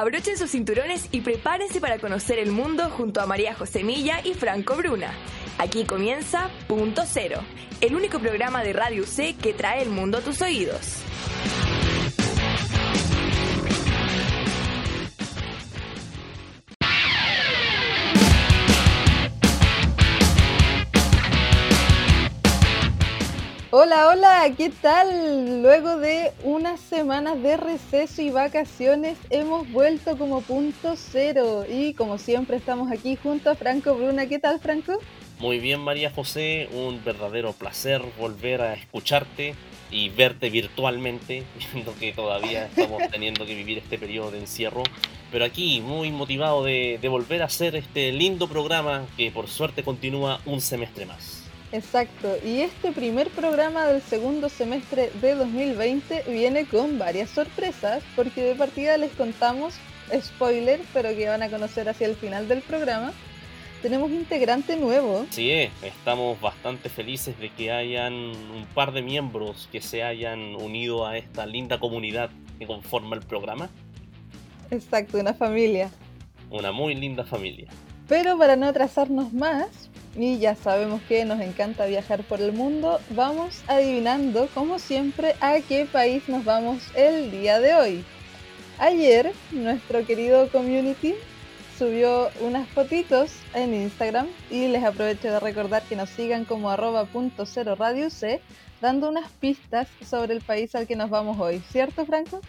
Abrochen sus cinturones y prepárense para conocer el mundo junto a María José Milla y Franco Bruna. Aquí comienza Punto Cero, el único programa de Radio C que trae el mundo a tus oídos. Hola, hola, ¿qué tal? Luego de unas semanas de receso y vacaciones hemos vuelto como punto cero y como siempre estamos aquí junto a Franco Bruna. ¿Qué tal, Franco? Muy bien, María José, un verdadero placer volver a escucharte y verte virtualmente, viendo que todavía estamos teniendo que vivir este periodo de encierro. Pero aquí, muy motivado de, de volver a hacer este lindo programa que por suerte continúa un semestre más. Exacto, y este primer programa del segundo semestre de 2020 viene con varias sorpresas, porque de partida les contamos, spoiler, pero que van a conocer hacia el final del programa, tenemos integrante nuevo. Sí, estamos bastante felices de que hayan un par de miembros que se hayan unido a esta linda comunidad que conforma el programa. Exacto, una familia. Una muy linda familia. Pero para no atrasarnos más, y ya sabemos que nos encanta viajar por el mundo, vamos adivinando, como siempre, a qué país nos vamos el día de hoy. Ayer, nuestro querido community subió unas fotitos en Instagram y les aprovecho de recordar que nos sigan como arroba punto cero radio C, dando unas pistas sobre el país al que nos vamos hoy, ¿cierto Franco?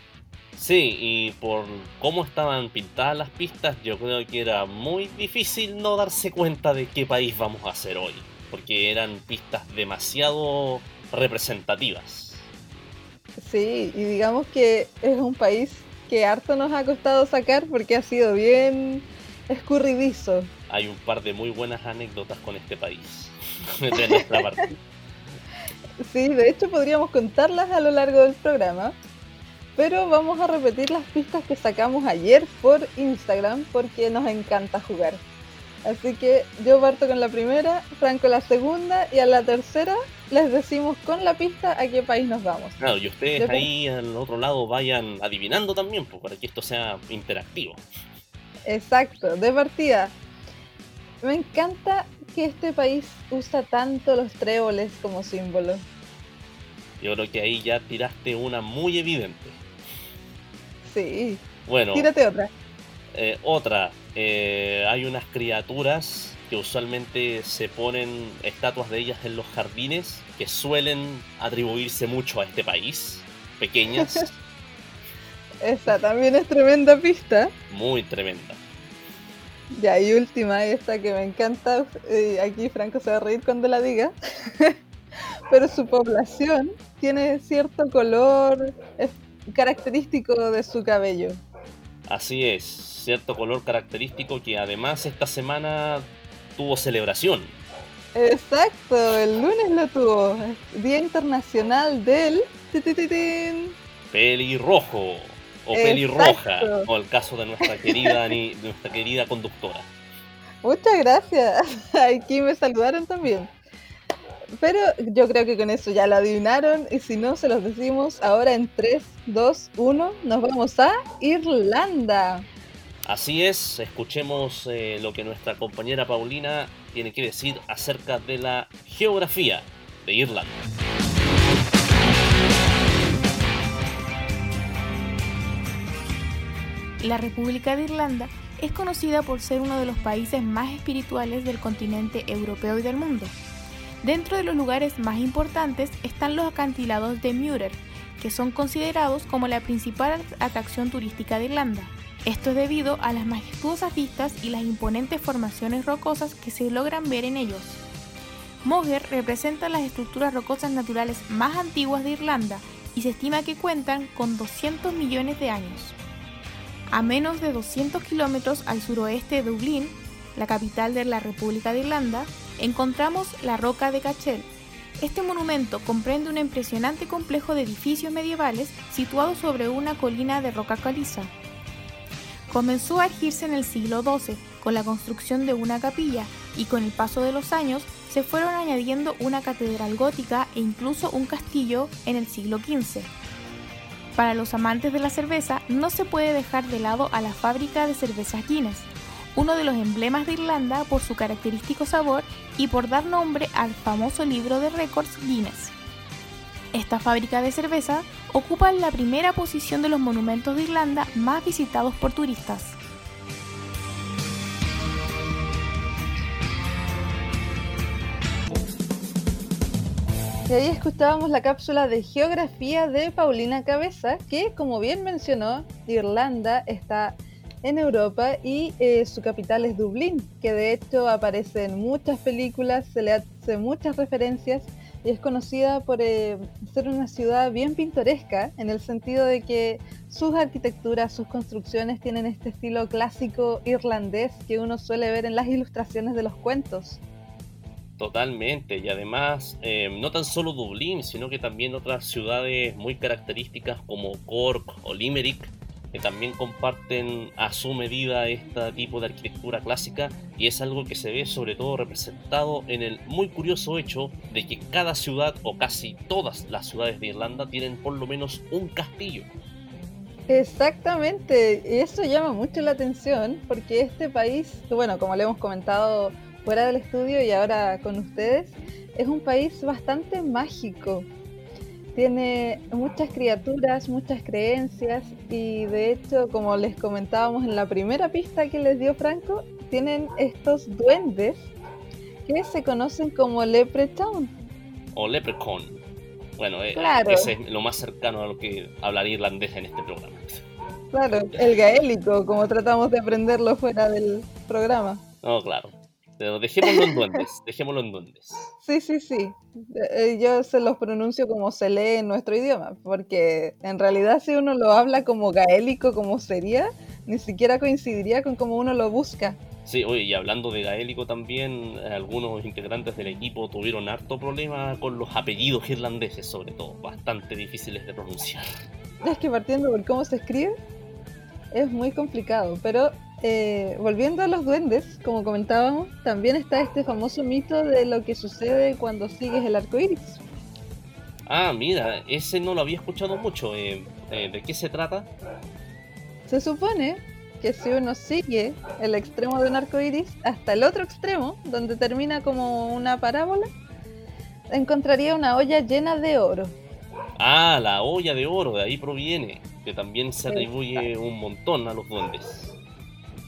Sí, y por cómo estaban pintadas las pistas, yo creo que era muy difícil no darse cuenta de qué país vamos a hacer hoy, porque eran pistas demasiado representativas. Sí, y digamos que es un país que harto nos ha costado sacar porque ha sido bien escurridizo. Hay un par de muy buenas anécdotas con este país, de nuestra parte. Sí, de hecho podríamos contarlas a lo largo del programa pero vamos a repetir las pistas que sacamos ayer por Instagram porque nos encanta jugar. Así que yo parto con la primera, Franco la segunda y a la tercera les decimos con la pista a qué país nos vamos. Claro, y ustedes ahí al otro lado vayan adivinando también, pues, para que esto sea interactivo. Exacto, de partida. Me encanta que este país usa tanto los tréboles como símbolo. Yo creo que ahí ya tiraste una muy evidente. Sí. Bueno. Tírate otra. Eh, otra. Eh, hay unas criaturas que usualmente se ponen estatuas de ellas en los jardines que suelen atribuirse mucho a este país. Pequeñas. Esta también es tremenda pista. Muy tremenda. Ya, y última, esta que me encanta. aquí Franco se va a reír cuando la diga. Pero su población tiene cierto color característico de su cabello. Así es, cierto color característico que además esta semana tuvo celebración. Exacto, el lunes lo tuvo, Día Internacional del pelirrojo o pelirroja, o el caso de nuestra querida nuestra querida conductora. Muchas gracias. Aquí me saludaron también. Pero yo creo que con eso ya lo adivinaron y si no, se los decimos ahora en 3, 2, 1, nos vamos a Irlanda. Así es, escuchemos eh, lo que nuestra compañera Paulina tiene que decir acerca de la geografía de Irlanda. La República de Irlanda es conocida por ser uno de los países más espirituales del continente europeo y del mundo. Dentro de los lugares más importantes están los acantilados de Muir, que son considerados como la principal atracción turística de Irlanda. Esto es debido a las majestuosas vistas y las imponentes formaciones rocosas que se logran ver en ellos. Moher representa las estructuras rocosas naturales más antiguas de Irlanda y se estima que cuentan con 200 millones de años. A menos de 200 kilómetros al suroeste de Dublín, la capital de la República de Irlanda, encontramos la Roca de Cachel. Este monumento comprende un impresionante complejo de edificios medievales situado sobre una colina de roca caliza. Comenzó a erigirse en el siglo XII con la construcción de una capilla y con el paso de los años se fueron añadiendo una catedral gótica e incluso un castillo en el siglo XV. Para los amantes de la cerveza no se puede dejar de lado a la fábrica de cervezas Guinness, uno de los emblemas de Irlanda por su característico sabor y por dar nombre al famoso libro de récords Guinness. Esta fábrica de cerveza ocupa la primera posición de los monumentos de Irlanda más visitados por turistas. Y ahí escuchábamos la cápsula de geografía de Paulina Cabeza, que como bien mencionó, Irlanda está en Europa y eh, su capital es Dublín, que de hecho aparece en muchas películas, se le hace muchas referencias y es conocida por eh, ser una ciudad bien pintoresca en el sentido de que sus arquitecturas, sus construcciones tienen este estilo clásico irlandés que uno suele ver en las ilustraciones de los cuentos. Totalmente, y además eh, no tan solo Dublín, sino que también otras ciudades muy características como Cork o Limerick que también comparten a su medida este tipo de arquitectura clásica y es algo que se ve sobre todo representado en el muy curioso hecho de que cada ciudad o casi todas las ciudades de Irlanda tienen por lo menos un castillo. Exactamente, eso llama mucho la atención porque este país, bueno, como le hemos comentado fuera del estudio y ahora con ustedes, es un país bastante mágico tiene muchas criaturas, muchas creencias y de hecho, como les comentábamos en la primera pista que les dio Franco, tienen estos duendes que se conocen como Leprechaun. O Leprechaun. Bueno, eh, ese es lo más cercano a lo que hablaría irlandés en este programa. Claro, el gaélico, como tratamos de aprenderlo fuera del programa. No, claro. Pero dejémoslo en duendes, dejémoslo en duendes. Sí, sí, sí. Eh, yo se los pronuncio como se lee en nuestro idioma, porque en realidad si uno lo habla como gaélico, como sería, ni siquiera coincidiría con cómo uno lo busca. Sí, oye, y hablando de gaélico también, algunos integrantes del equipo tuvieron harto problema con los apellidos irlandeses, sobre todo, bastante difíciles de pronunciar. Es que partiendo por cómo se escribe, es muy complicado, pero eh, volviendo a los duendes, como comentábamos, también está este famoso mito de lo que sucede cuando sigues el arco iris. Ah, mira, ese no lo había escuchado mucho. Eh, eh, ¿De qué se trata? Se supone que si uno sigue el extremo de un arco iris hasta el otro extremo, donde termina como una parábola, encontraría una olla llena de oro. Ah, la olla de oro, de ahí proviene, que también se atribuye un montón a los duendes.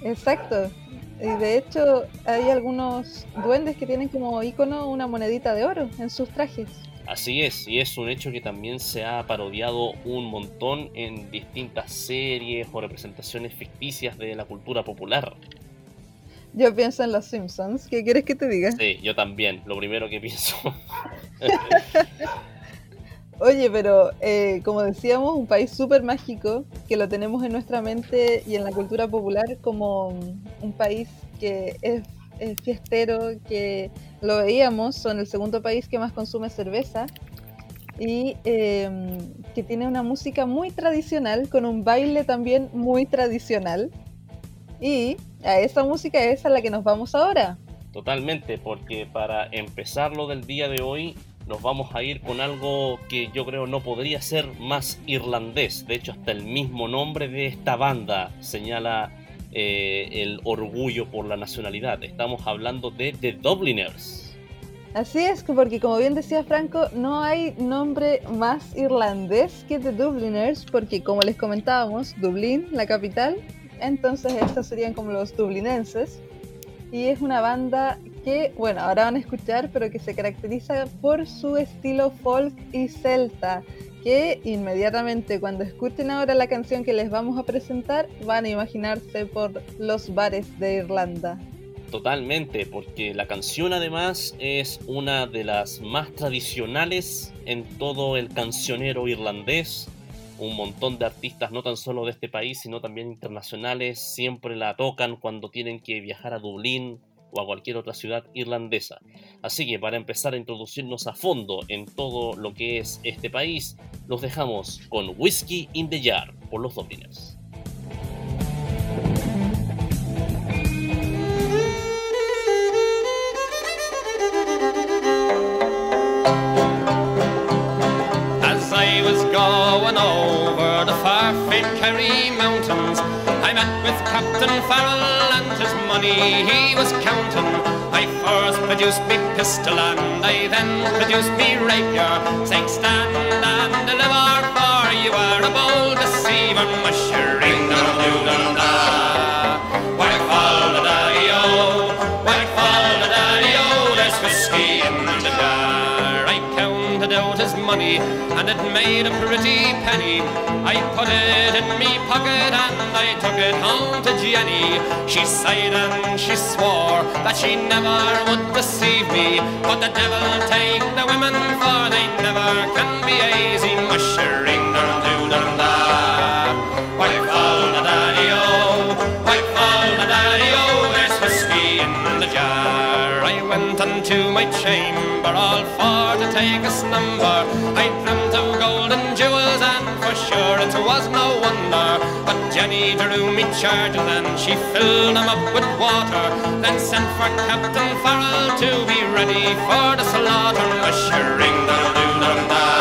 Exacto. Y de hecho hay algunos duendes que tienen como icono una monedita de oro en sus trajes. Así es, y es un hecho que también se ha parodiado un montón en distintas series o representaciones ficticias de la cultura popular. Yo pienso en los Simpsons, ¿qué quieres que te diga? Sí, yo también, lo primero que pienso. Oye, pero eh, como decíamos, un país súper mágico que lo tenemos en nuestra mente y en la cultura popular como un país que es, fiestero, que lo veíamos, son el segundo país que más consume cerveza y em, que tiene una música muy tradicional, con un baile también muy tradicional. Y a esa música es a la que nos vamos ahora. Totalmente, porque para empezar lo del día de hoy nos vamos a ir con algo que yo creo no podría ser más irlandés. De hecho, hasta el mismo nombre de esta banda señala eh, el orgullo por la nacionalidad. Estamos hablando de The Dubliners. Así es, porque como bien decía Franco, no hay nombre más irlandés que The Dubliners, porque como les comentábamos, Dublín, la capital, entonces estos serían como los dublinenses. Y es una banda que, bueno, ahora van a escuchar, pero que se caracteriza por su estilo folk y celta, que inmediatamente cuando escuchen ahora la canción que les vamos a presentar, van a imaginarse por los bares de Irlanda. Totalmente, porque la canción además es una de las más tradicionales en todo el cancionero irlandés. Un montón de artistas, no tan solo de este país, sino también internacionales, siempre la tocan cuando tienen que viajar a Dublín o a cualquier otra ciudad irlandesa. Así que para empezar a introducirnos a fondo en todo lo que es este país, los dejamos con Whiskey in the Jar por los Dubliners. Going over Kerry Mountains. I met with Captain Farrell his money. He was counting. I first produced me pistol and I then produced me rapier, saying stand and deliver, for you are a bold deceiver, mushering money and it made a pretty penny. I put it in me pocket and I took it home to Jenny. She sighed and she swore that she never would deceive me. But the devil take the women, for they never can be easy. Mushering dum doo dum da. White fall the daddy o, white fall the daddy o. There's whiskey in the jar. I went unto my chamber all for to take a slumber. I dreamt of golden jewels and for sure it was no wonder. But Jenny drew me charges and she filled them up with water. Then sent for Captain Farrell to be ready for the slaughter. Mushering the doo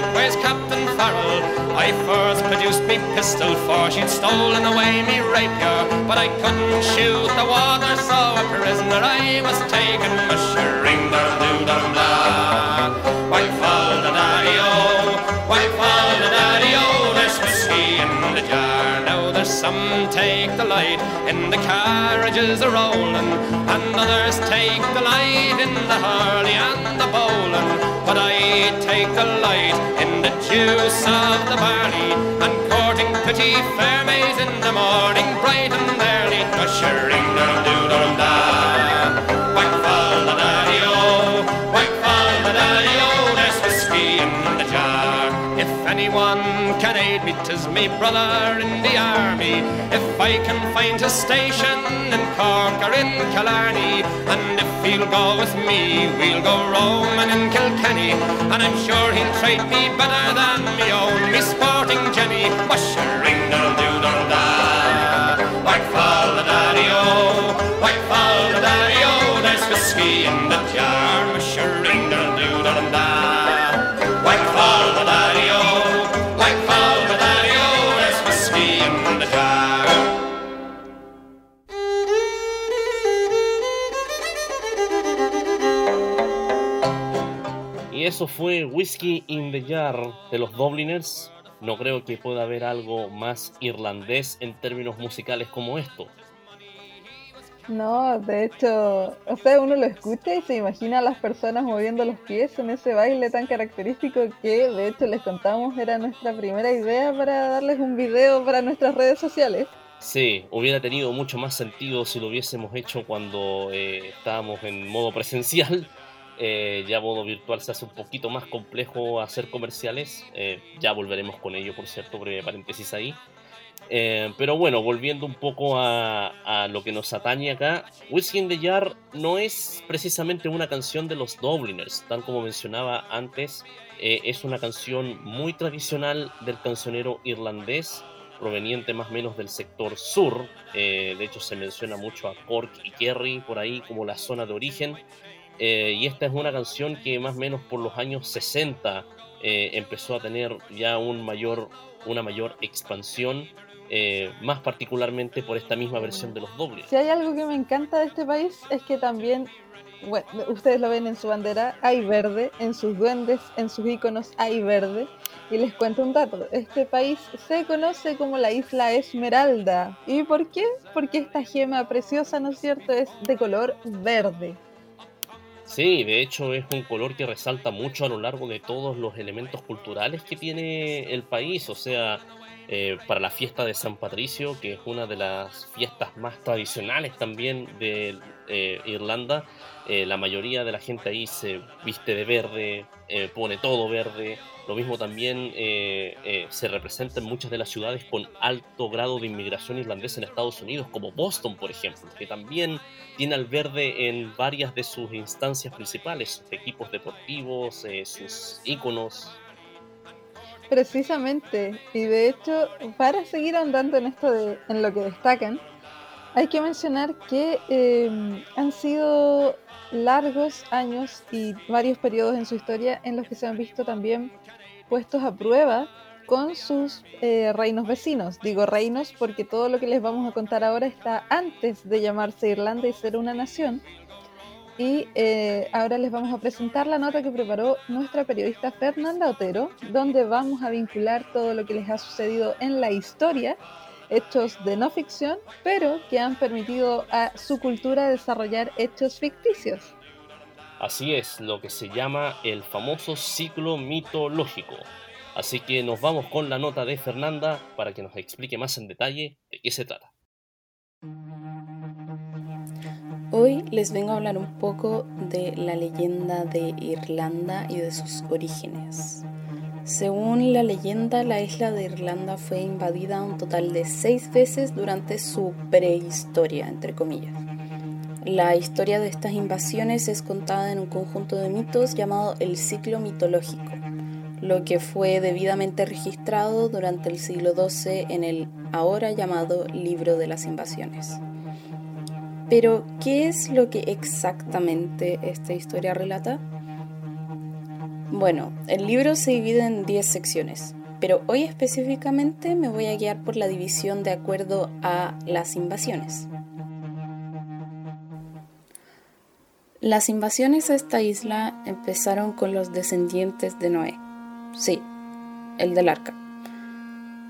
likewise Captain Farrell. I first produced me pistol for she'd stolen away me rapier, but I couldn't shoot the water, so a prisoner I was taken. Mushering the doo dum some take the light in the carriages a rolling, and others take the light in the hurley and the bowling. But I take the light in the juice of the barley and courting pretty fair maids in the morning, bright and early, ushering the doo dum aid me, 'tis me brother in the army. If I can find a station in Cork or in Killarney, and if he'll go with me, we'll go roaming in Kilkenny. And I'm sure he'll treat me better than me own, me sporting Jenny. Mushering the doo dum da. Whack fall the daddy o, whack fall the daddy o. There's whiskey in the eso fue Whiskey in the Jar de los Dubliners. No creo que pueda haber algo más irlandés en términos musicales como esto. No, de hecho, o sea, uno lo escucha y se imagina a las personas moviendo los pies en ese baile tan característico que, de hecho, les contamos era nuestra primera idea para darles un video para nuestras redes sociales. Sí, hubiera tenido mucho más sentido si lo hubiésemos hecho cuando eh, estábamos en modo presencial. Eh, ya modo virtual se hace un poquito más complejo hacer comerciales. Eh, ya volveremos con ello, por cierto, breve paréntesis ahí. Eh, pero bueno, volviendo un poco a, a lo que nos atañe acá, Whiskey in the Jar no es precisamente una canción de los Dubliners, tal como mencionaba antes, eh, es una canción muy tradicional del cancionero irlandés, proveniente más o menos del sector sur, eh, de hecho se menciona mucho a Cork y Kerry por ahí como la zona de origen, eh, y esta es una canción que más o menos por los años 60 eh, empezó a tener ya una mayor expansión, eh, más particularmente por esta misma versión de los dobles. Si hay algo que me encanta de este país es que también, bueno, ustedes lo ven en su bandera, hay verde, en sus duendes, en sus iconos hay verde. Y les cuento un dato, este país se conoce como la isla Esmeralda. ¿Y por qué? Porque esta gema preciosa, ¿no es cierto?, es de color verde. Sí, de hecho es un color que resalta mucho a lo largo de todos los elementos culturales que tiene el país. O sea, eh, para la fiesta de San Patricio, que es una de las fiestas más tradicionales también de eh, Irlanda, eh, la mayoría de la gente ahí se viste de verde, eh, pone todo verde. Lo mismo también eh, eh, se representa en muchas de las ciudades con alto grado de inmigración irlandesa en Estados Unidos, como Boston, por ejemplo, que también tiene al verde en varias de sus instancias principales, sus equipos deportivos, sus íconos. Precisamente, y de hecho, para seguir andando en esto de en lo que destacan, hay que mencionar que eh, han sido largos años y varios periodos en su historia en los que se han visto también puestos a prueba con sus eh, reinos vecinos. Digo reinos porque todo lo que les vamos a contar ahora está antes de llamarse Irlanda y ser una nación. Y eh, ahora les vamos a presentar la nota que preparó nuestra periodista Fernanda Otero, donde vamos a vincular todo lo que les ha sucedido en la historia, hechos de no ficción, pero que han permitido a su cultura desarrollar hechos ficticios. Así es, lo que se llama el famoso ciclo mitológico. Así que nos vamos con la nota de Fernanda para que nos explique más en detalle de qué se trata. Hoy les vengo a hablar un poco de la leyenda de Irlanda y de sus orígenes. Según la leyenda, la isla de Irlanda fue invadida un total de seis veces durante su prehistoria, entre comillas. La historia de estas invasiones es contada en un conjunto de mitos llamado el ciclo mitológico, lo que fue debidamente registrado durante el siglo XII en el ahora llamado Libro de las Invasiones. Pero, ¿qué es lo que exactamente esta historia relata? Bueno, el libro se divide en 10 secciones, pero hoy específicamente me voy a guiar por la división de acuerdo a las invasiones. Las invasiones a esta isla empezaron con los descendientes de Noé. Sí, el del arca.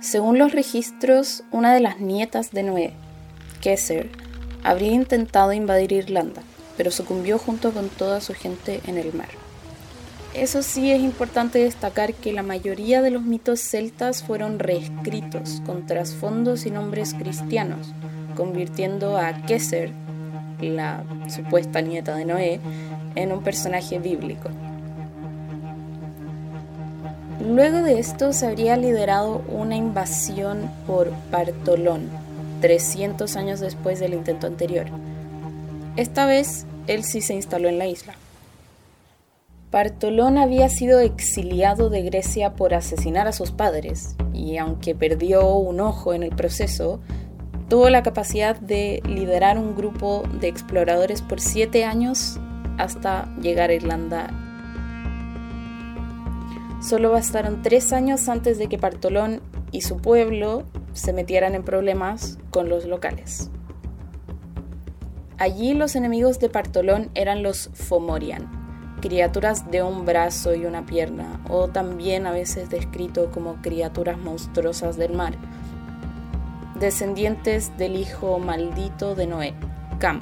Según los registros, una de las nietas de Noé, Kesser, habría intentado invadir Irlanda, pero sucumbió junto con toda su gente en el mar. Eso sí es importante destacar que la mayoría de los mitos celtas fueron reescritos con trasfondos y nombres cristianos, convirtiendo a Kesser, la supuesta nieta de Noé, en un personaje bíblico. Luego de esto se habría liderado una invasión por Bartolón, 300 años después del intento anterior. Esta vez, él sí se instaló en la isla. Bartolón había sido exiliado de Grecia por asesinar a sus padres, y aunque perdió un ojo en el proceso, tuvo la capacidad de liderar un grupo de exploradores por siete años hasta llegar a Irlanda. Solo bastaron tres años antes de que Bartolón y su pueblo se metieran en problemas con los locales. Allí los enemigos de Partolón eran los Fomorian, criaturas de un brazo y una pierna, o también a veces descrito como criaturas monstruosas del mar, descendientes del hijo maldito de Noé, Cam.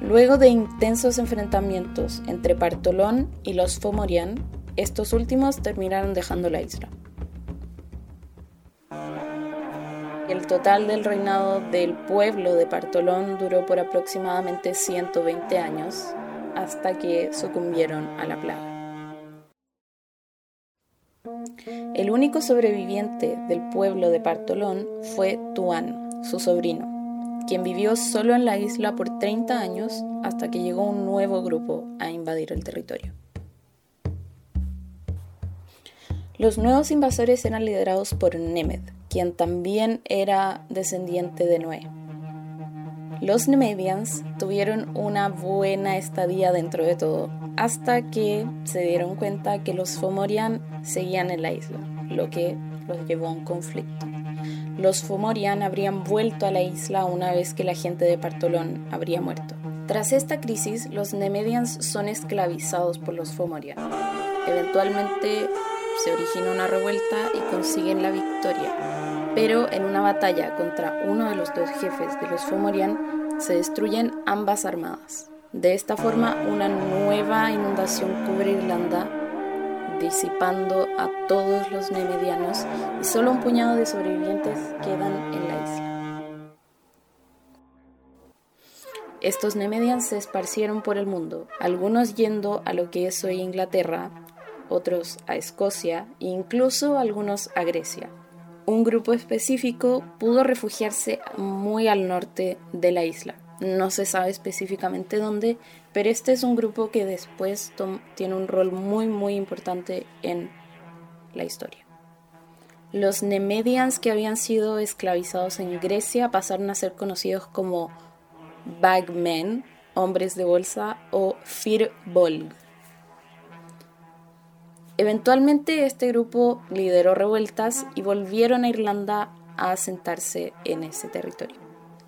Luego de intensos enfrentamientos entre Partolón y los Fomorian, estos últimos terminaron dejando la isla. El total del reinado del pueblo de Partolón duró por aproximadamente 120 años, hasta que sucumbieron a la plaga. El único sobreviviente del pueblo de Partolón fue Tuan, su sobrino, quien vivió solo en la isla por 30 años hasta que llegó un nuevo grupo a invadir el territorio. Los nuevos invasores eran liderados por Nemed, quien también era descendiente de Noé. Los Nemedians tuvieron una buena estadía dentro de todo, hasta que se dieron cuenta que los Fomorian seguían en la isla, lo que los llevó a un conflicto. Los Fomorian habrían vuelto a la isla una vez que la gente de Partolón habría muerto. Tras esta crisis, los Nemedians son esclavizados por los Fomorian. Eventualmente se origina una revuelta y consiguen la victoria. Pero en una batalla contra uno de los dos jefes de los Fomorian se destruyen ambas armadas. De esta forma, una nueva inundación cubre Irlanda, disipando a todos los nemedianos y solo un puñado de sobrevivientes quedan en la isla. Estos Nemedians se esparcieron por el mundo, algunos yendo a lo que es hoy Inglaterra, otros a Escocia e incluso algunos a Grecia. Un grupo específico pudo refugiarse muy al norte de la isla. No se sabe específicamente dónde, pero este es un grupo que después tiene un rol muy muy importante en la historia. Los Nemedians que habían sido esclavizados en Grecia pasaron a ser conocidos como bagmen, hombres de bolsa, o firbolg. Eventualmente este grupo lideró revueltas y volvieron a Irlanda a asentarse en ese territorio.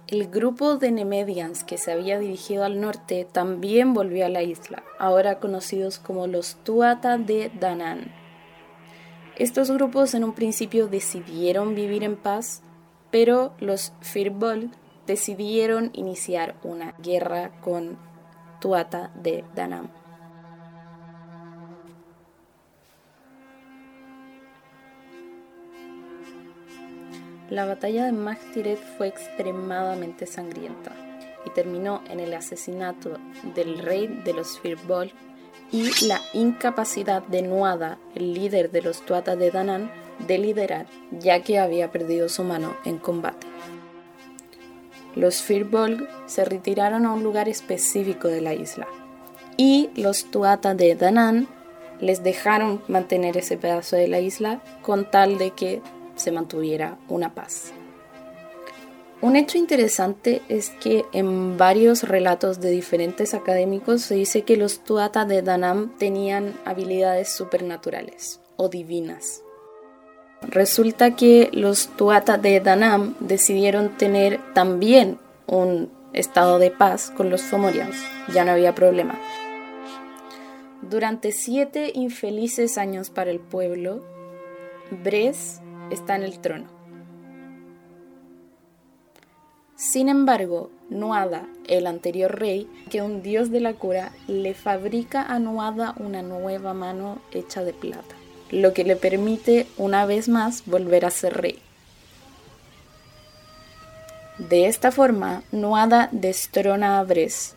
El grupo de Nemedians que se había dirigido al norte también volvió a la isla, ahora conocidos como los Tuatha de Danann. Estos grupos en un principio decidieron vivir en paz, pero los Firbolg decidieron iniciar una guerra con Tuatha de Danann. La batalla de Magtiret fue extremadamente sangrienta y terminó en el asesinato del rey de los Firbolg y la incapacidad de Nuada, el líder de los Tuatha de Danann, de liderar, ya que había perdido su mano en combate. Los Firbolg se retiraron a un lugar específico de la isla y los Tuatha de Danann les dejaron mantener ese pedazo de la isla con tal de que se mantuviera una paz. Un hecho interesante es que en varios relatos de diferentes académicos se dice que los Tuatha de Danam tenían habilidades supernaturales o divinas. Resulta que los Tuatha de Danam decidieron tener también un estado de paz con los Fomorians, ya no había problema. Durante siete infelices años para el pueblo, Bres está en el trono. Sin embargo, Nuada, el anterior rey, que un dios de la cura, le fabrica a Nuada una nueva mano hecha de plata, lo que le permite una vez más volver a ser rey. De esta forma, Nuada destrona a Bres,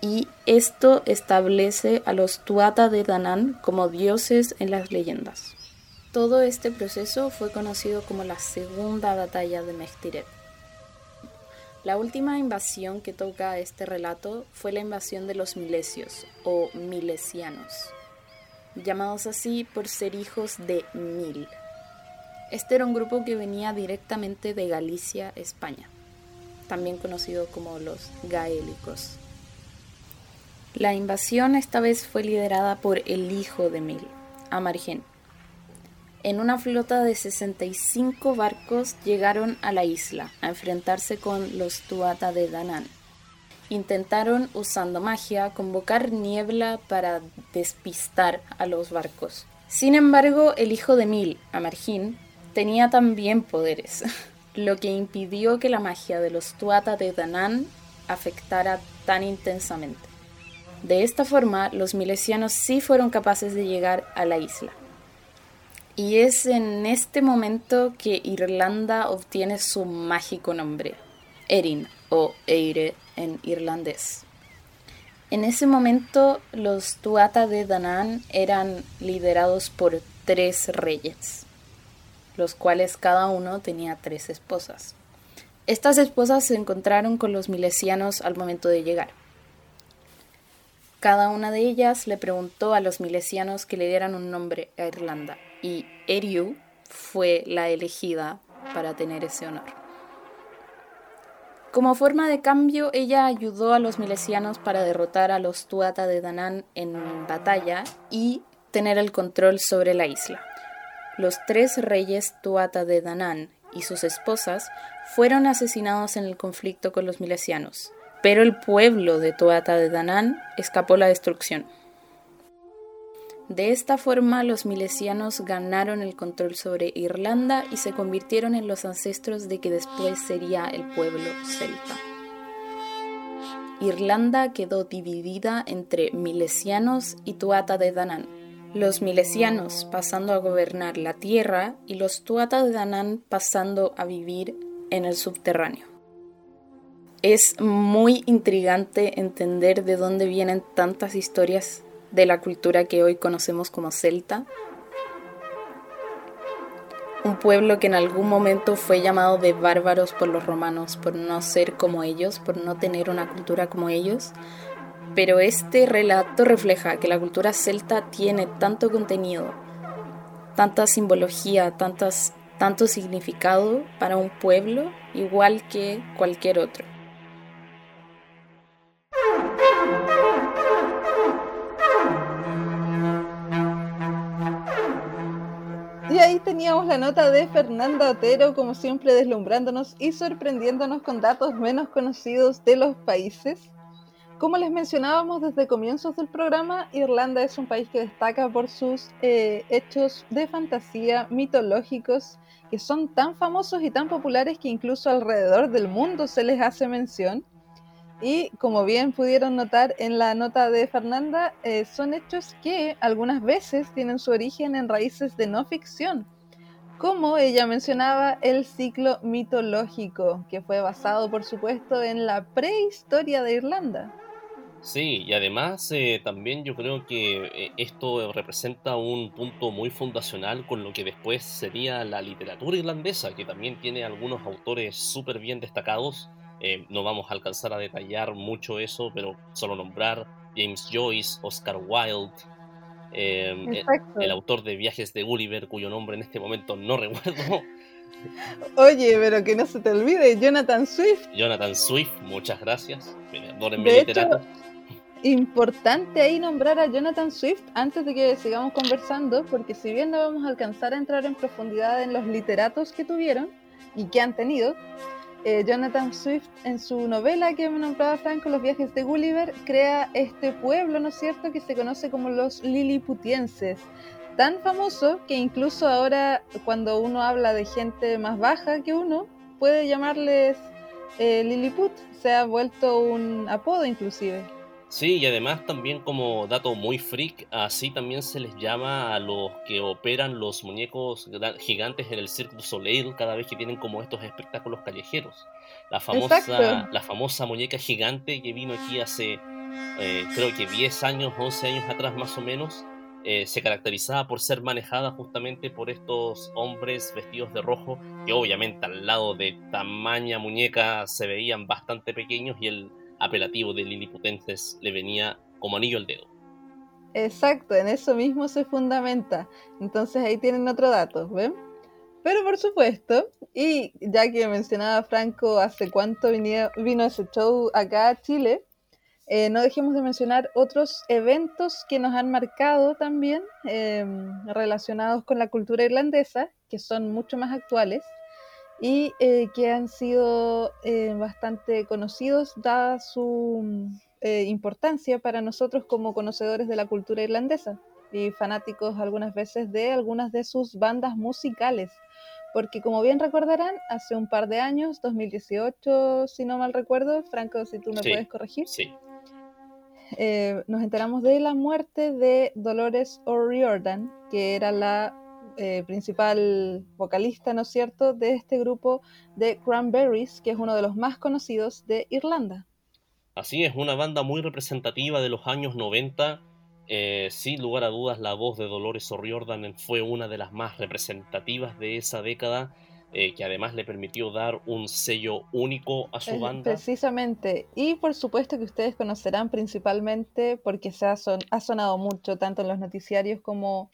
y esto establece a los Tuatha de Danann como dioses en las leyendas. Todo este proceso fue conocido como la Segunda Batalla de Mechtiret. La última invasión que toca este relato fue la invasión de los milesios o milesianos, llamados así por ser hijos de Mil. Este era un grupo que venía directamente de Galicia, España, también conocido como los gaélicos. La invasión esta vez fue liderada por el hijo de Mil, Amargen, en una flota de 65 barcos llegaron a la isla a enfrentarse con los Tuatha de Danann. Intentaron, usando magia, convocar niebla para despistar a los barcos. Sin embargo, el hijo de Mil, Amargin, tenía también poderes, lo que impidió que la magia de los Tuatha de Danann afectara tan intensamente. De esta forma, los milesianos sí fueron capaces de llegar a la isla. Y es en este momento que Irlanda obtiene su mágico nombre, Erin o Eire en irlandés. En ese momento los Tuatha de Danann eran liderados por tres reyes, los cuales cada uno tenía tres esposas. Estas esposas se encontraron con los milesianos al momento de llegar. Cada una de ellas le preguntó a los milesianos que le dieran un nombre a Irlanda, y Eriu fue la elegida para tener ese honor. Como forma de cambio, ella ayudó a los milesianos para derrotar a los Tuatha de Danann en batalla y tener el control sobre la isla. Los tres reyes Tuatha de Danann y sus esposas fueron asesinados en el conflicto con los milesianos, pero el pueblo de Tuatha de Danann escapó la destrucción. De esta forma, los milesianos ganaron el control sobre Irlanda y se convirtieron en los ancestros de que después sería el pueblo celta. Irlanda quedó dividida entre milesianos y Tuatha de Danann. Los milesianos pasando a gobernar la tierra y los Tuatha de Danann pasando a vivir en el subterráneo. Es muy intrigante entender de dónde vienen tantas historias de la cultura que hoy conocemos como celta. Un pueblo que en algún momento fue llamado de bárbaros por los romanos por no ser como ellos, por no tener una cultura como ellos. Pero este relato refleja que la cultura celta tiene tanto contenido tanta simbología, tantas, tanto significado para un pueblo igual que cualquier otro. Y ahí teníamos la nota de Fernanda Otero, como siempre deslumbrándonos y sorprendiéndonos con datos menos conocidos de los países. Como les mencionábamos desde comienzos del programa, Irlanda es un país que destaca por sus eh, hechos de fantasía mitológicos que son tan famosos y tan populares que incluso alrededor del mundo se les hace mención. Y como bien pudieron notar en la nota de Fernanda, eh, son hechos que algunas veces tienen su origen en raíces de no ficción, como ella mencionaba el ciclo mitológico, que fue basado por supuesto en la prehistoria de Irlanda. Sí, y además eh, también yo creo que eh, esto representa un punto muy fundacional con lo que después sería la literatura irlandesa, que también tiene algunos autores súper bien destacados eh, no vamos a alcanzar a detallar mucho eso, pero solo nombrar James Joyce, Oscar Wilde, eh, el, autor de Viajes de Gulliver, cuyo nombre en este momento no recuerdo. Oye, pero que no se te olvide, Jonathan Swift. Jonathan Swift, muchas gracias. de importante ahí nombrar a Jonathan Swift antes de que sigamos conversando, porque si bien no vamos a alcanzar a entrar en profundidad en los literatos que tuvieron y que han tenido, eh, Jonathan Swift, en su novela que nombraba Franco, Los viajes de Gulliver, crea este pueblo, ¿no es cierto?, que se conoce como los Lilliputienses. Tan famoso que incluso ahora, cuando uno habla de gente más baja que uno, puede llamarles eh, Lilliput. Se ha vuelto un apodo, inclusive. Sí, y además también como dato muy freak, así también se les llama a los que operan los muñecos gigantes en el Cirque du Soleil cada vez que tienen como estos espectáculos callejeros. La famosa, la famosa muñeca gigante que vino aquí hace eh, creo que 10 años, 11 años atrás más o menos, eh, se caracterizaba por ser manejada justamente por estos hombres vestidos de rojo, que obviamente al lado de tamaña muñeca se veían bastante pequeños y el apelativo de liliputenses le venía como anillo al dedo. Exacto, en eso mismo se fundamenta. Entonces ahí tienen otro dato, ¿ven? Pero por supuesto, y ya que mencionaba Franco hace cuánto vino, ese show acá a Chile, eh, no dejemos de mencionar otros eventos que nos han marcado también em, relacionados con la cultura irlandesa, que son mucho más actuales y eh, que han sido eh, bastante conocidos dada su eh, importancia para nosotros como conocedores de la cultura irlandesa y fanáticos algunas veces de algunas de sus bandas musicales. Porque como bien recordarán, hace un par de años, 2018, si no mal recuerdo, Franco, si tú me puedes corregir, sí. nos enteramos de la muerte de Dolores O'Riordan, que era la eh, principal vocalista, ¿no es cierto?, de este grupo de Cranberries, que es uno de los más conocidos de Irlanda. Así es, una banda muy representativa de los años 90. Eh, sin lugar a dudas, la voz de Dolores O'Riordan fue una de las más representativas de esa década. Eh, que además le permitió dar un sello único a su banda. Precisamente, y por supuesto que ustedes conocerán principalmente porque se ha, ha sonado mucho tanto en los noticiarios como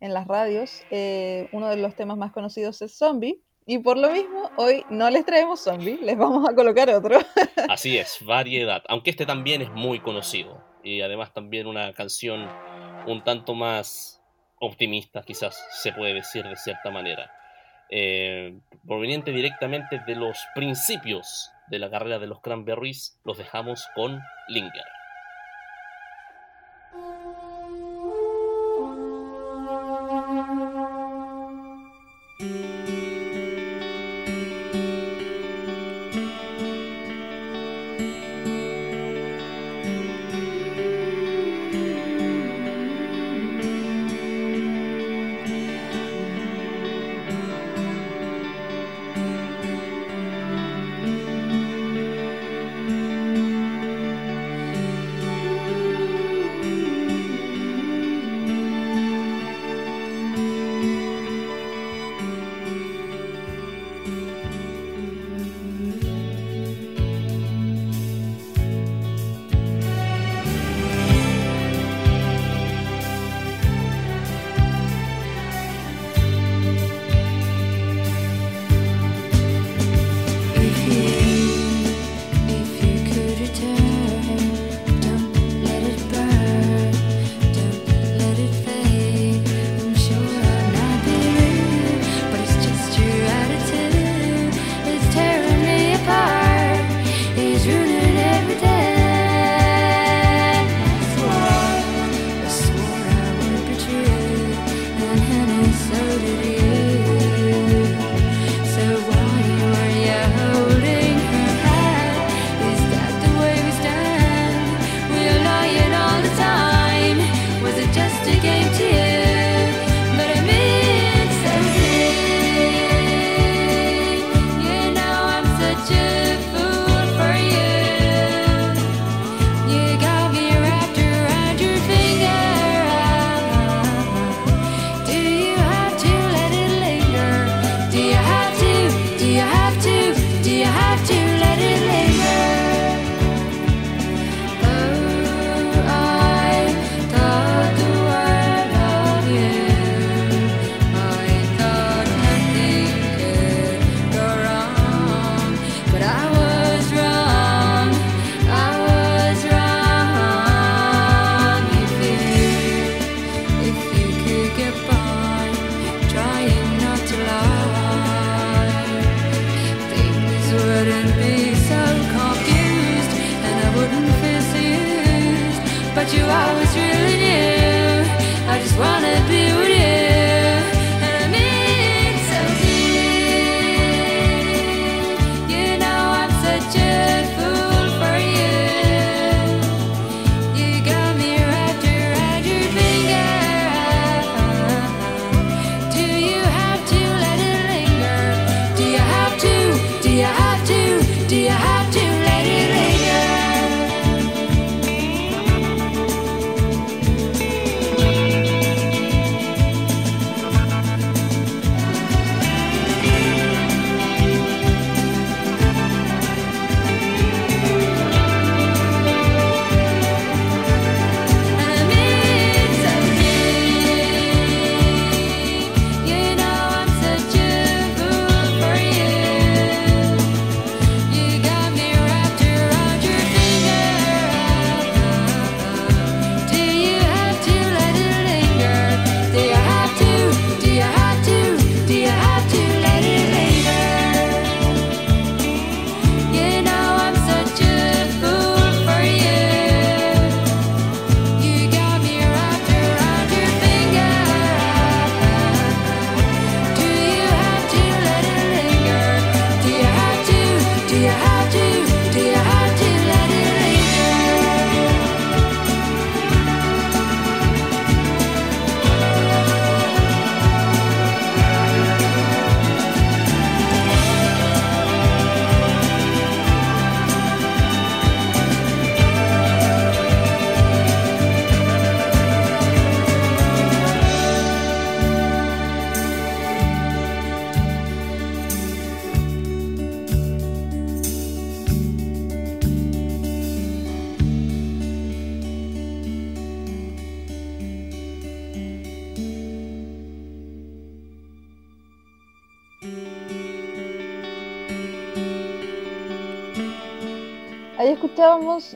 en las radios, eh, uno de los temas más conocidos es Zombie. Y por lo mismo, hoy no les traemos Zombie, les vamos a colocar otro. Así es, variedad. Aunque este también es muy conocido. Y además también una canción un tanto más optimista, quizás se puede decir de cierta manera. Eh, proveniente directamente de los principios de la carrera de los Cranberries, los dejamos con Linger.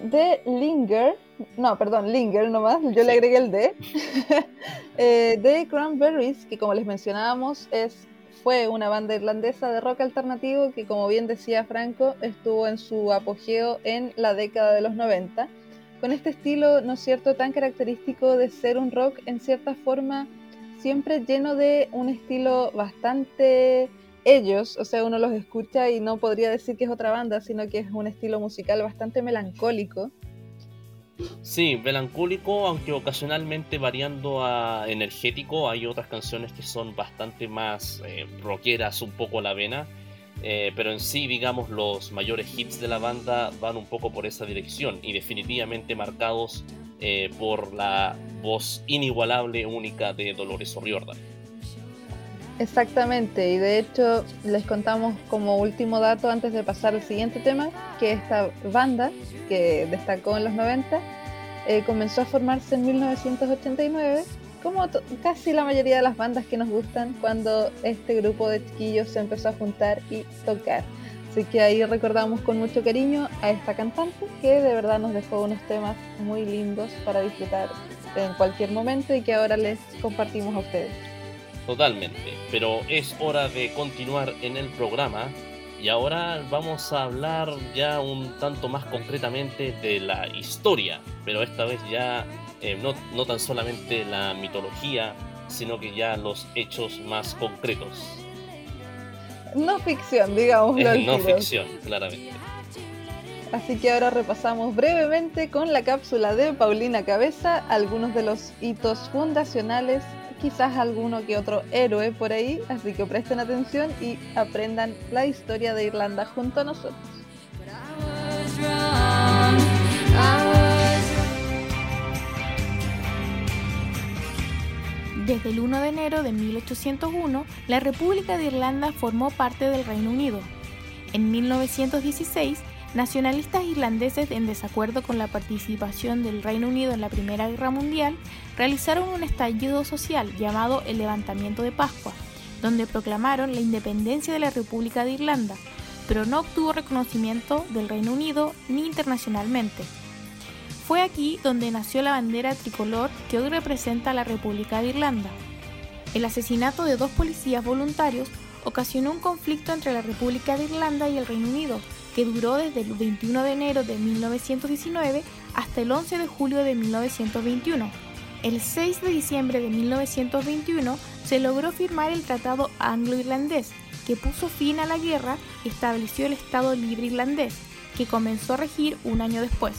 De Linger, no, perdón, Linger nomás, yo le agregué el D, eh, de Cranberries, que como les mencionábamos es, fue una banda irlandesa de rock alternativo que como bien decía Franco, estuvo en su apogeo en la década de los 90, con este estilo, ¿no es cierto?, tan característico de ser un rock en cierta forma siempre lleno de un estilo bastante ellos, o sea, uno los escucha y no podría decir que es otra banda, sino que es un estilo musical bastante melancólico. Sí, melancólico, aunque ocasionalmente variando a energético, hay otras canciones que son bastante más eh, rockeras, un poco a la vena, eh, pero en sí, digamos, los mayores hits de la banda van un poco por esa dirección y definitivamente marcados eh, por la voz inigualable, única de Dolores O'Riordan. Exactamente, y de hecho les contamos como último dato antes de pasar al siguiente tema, que esta banda, que destacó en los 90, eh, comenzó a formarse en 1989, como casi la mayoría de las bandas que nos gustan, cuando este grupo de chiquillos se empezó a juntar y tocar. Así que ahí recordamos con mucho cariño a esta cantante que de verdad nos dejó unos temas muy lindos para disfrutar en cualquier momento y que ahora les compartimos a ustedes. Totalmente, pero es hora de continuar en el programa y ahora vamos a hablar ya un tanto más concretamente de la historia, pero esta vez ya eh, no, no tan solamente la mitología, sino que ya los hechos más concretos. No ficción, digamos. no ficción, claramente. Así que ahora repasamos brevemente con la cápsula de Paulina Cabeza algunos de los hitos fundacionales quizás alguno que otro héroe por ahí, así que presten atención y aprendan la historia de Irlanda junto a nosotros. Desde el 1 de enero de 1801, la República de Irlanda formó parte del Reino Unido. En 1916, Nacionalistas irlandeses, en desacuerdo con la participación del Reino Unido en la Primera Guerra Mundial, realizaron un estallido social llamado el Levantamiento de Pascua, donde proclamaron la independencia de la República de Irlanda, pero no obtuvo reconocimiento del Reino Unido ni internacionalmente. Fue aquí donde nació la bandera tricolor que hoy representa a la República de Irlanda. El asesinato de dos policías voluntarios ocasionó un conflicto entre la República de Irlanda y el Reino Unido, que duró desde el 21 de enero de 1919 hasta el 11 de julio de 1921. El 6 de diciembre de 1921 se logró firmar el Tratado Anglo-Irlandés, que puso fin a la guerra y estableció el Estado Libre Irlandés, que comenzó a regir un año después.